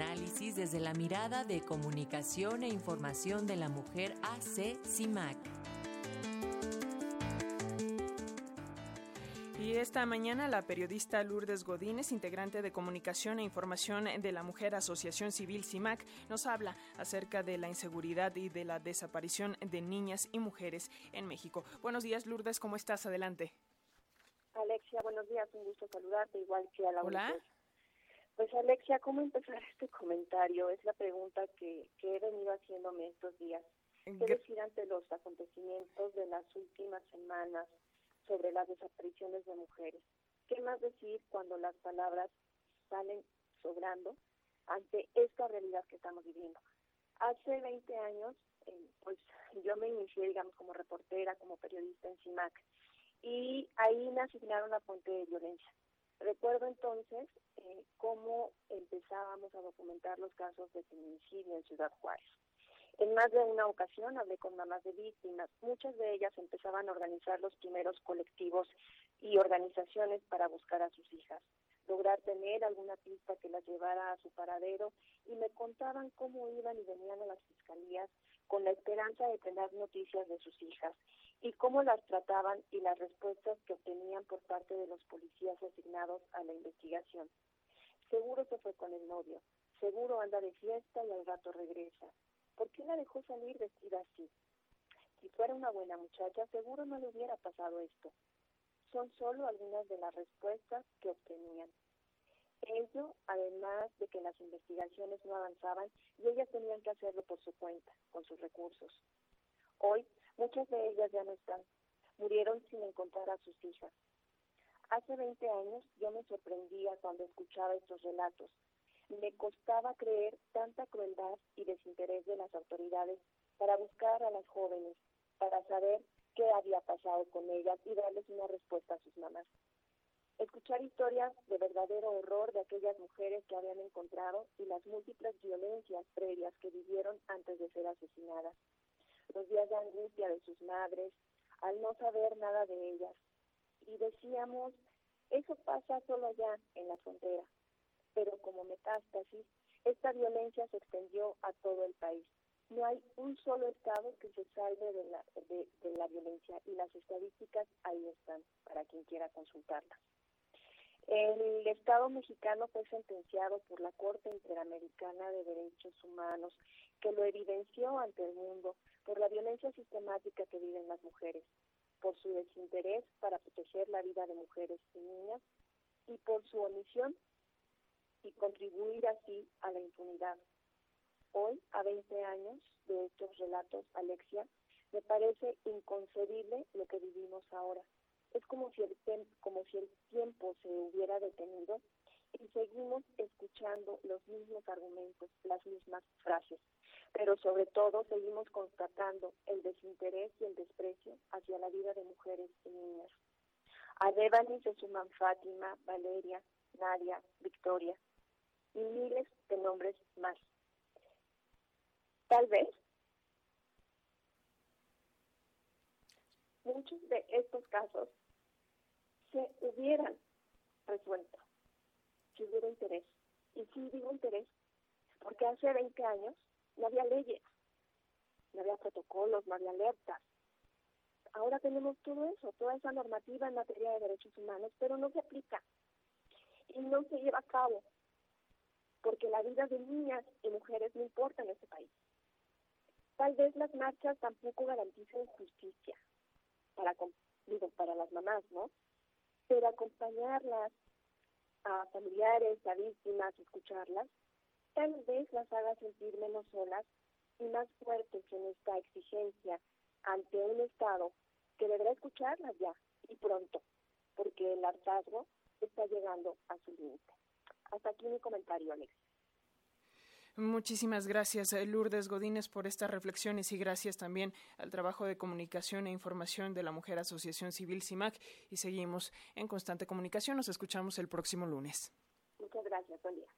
análisis desde la mirada de comunicación e información de la mujer AC CIMAC. Y esta mañana la periodista Lourdes Godínez, integrante de Comunicación e Información de la Mujer Asociación Civil CIMAC, nos habla acerca de la inseguridad y de la desaparición de niñas y mujeres en México. Buenos días, Lourdes, ¿cómo estás? Adelante. Alexia, buenos días, un gusto saludarte, igual que a la Hola. Pues Alexia, ¿cómo empezar este comentario? Es la pregunta que, que he venido haciéndome estos días. ¿Qué decir ante los acontecimientos de las últimas semanas sobre las desapariciones de mujeres? ¿Qué más decir cuando las palabras salen sobrando ante esta realidad que estamos viviendo? Hace 20 años, eh, pues yo me inicié, digamos, como reportera, como periodista en CIMAC, y ahí me asignaron la fuente de violencia. Recuerdo entonces eh, cómo empezábamos a documentar los casos de feminicidio en Ciudad Juárez. En más de una ocasión hablé con mamás de víctimas. Muchas de ellas empezaban a organizar los primeros colectivos y organizaciones para buscar a sus hijas, lograr tener alguna pista que las llevara a su paradero y me contaban cómo iban y venían a las fiscalías con la esperanza de tener noticias de sus hijas y cómo las trataban y las respuestas que obtenían por parte de los policías asignados a la investigación. Seguro se fue con el novio, seguro anda de fiesta y al rato regresa. ¿Por qué la dejó salir vestida así? Si fuera una buena muchacha, seguro no le hubiera pasado esto. Son solo algunas de las respuestas que obtenían. Ello, además de que las investigaciones no avanzaban y ellas tenían que hacerlo por su cuenta, con sus recursos. Hoy, muchas de ellas ya no están. Murieron sin encontrar a sus hijas. Hace 20 años yo me sorprendía cuando escuchaba estos relatos. Me costaba creer tanta crueldad y desinterés de las autoridades para buscar a las jóvenes, para saber qué había pasado con ellas y darles una respuesta a sus mamás. Escuchar historias de verdadero horror de aquellas mujeres que habían encontrado y las múltiples violencias previas que vivieron antes de ser asesinadas. Los días de angustia de sus madres, al no saber nada de ellas. Y decíamos, eso pasa solo allá, en la frontera. Pero como metástasis, esta violencia se extendió a todo el país. No hay un solo estado que se salve de la, de, de la violencia y las estadísticas ahí están para quien quiera consultarlas. El Estado mexicano fue sentenciado por la Corte Interamericana de Derechos Humanos, que lo evidenció ante el mundo por la violencia sistemática que viven las mujeres, por su desinterés para proteger la vida de mujeres y niñas y por su omisión y contribuir así a la impunidad. Hoy, a 20 años de estos relatos, Alexia, me parece inconcebible lo que vivimos ahora es como si, el como si el tiempo se hubiera detenido y seguimos escuchando los mismos argumentos, las mismas frases, pero sobre todo seguimos constatando el desinterés y el desprecio hacia la vida de mujeres y niñas. A Devani se suman Fátima, Valeria, Nadia, Victoria y miles de nombres más. Tal vez muchos de estos casos se hubieran resuelto si hubiera interés. Y sí digo interés, porque hace 20 años no había leyes, no había protocolos, no había alertas. Ahora tenemos todo eso, toda esa normativa en materia de derechos humanos, pero no se aplica y no se lleva a cabo, porque la vida de niñas y mujeres no importa en este país. Tal vez las marchas tampoco garanticen justicia para, digo, para las mamás, ¿no? pero acompañarlas a familiares, a víctimas, escucharlas, tal vez las haga sentir menos solas y más fuertes en esta exigencia ante un Estado que deberá escucharlas ya y pronto, porque el hartazgo está llegando a su límite. Hasta aquí mi comentario, Alex. Muchísimas gracias, eh, Lourdes Godínez, por estas reflexiones y gracias también al trabajo de comunicación e información de la Mujer Asociación Civil CIMAC. Y seguimos en constante comunicación. Nos escuchamos el próximo lunes. Muchas gracias. Buen día.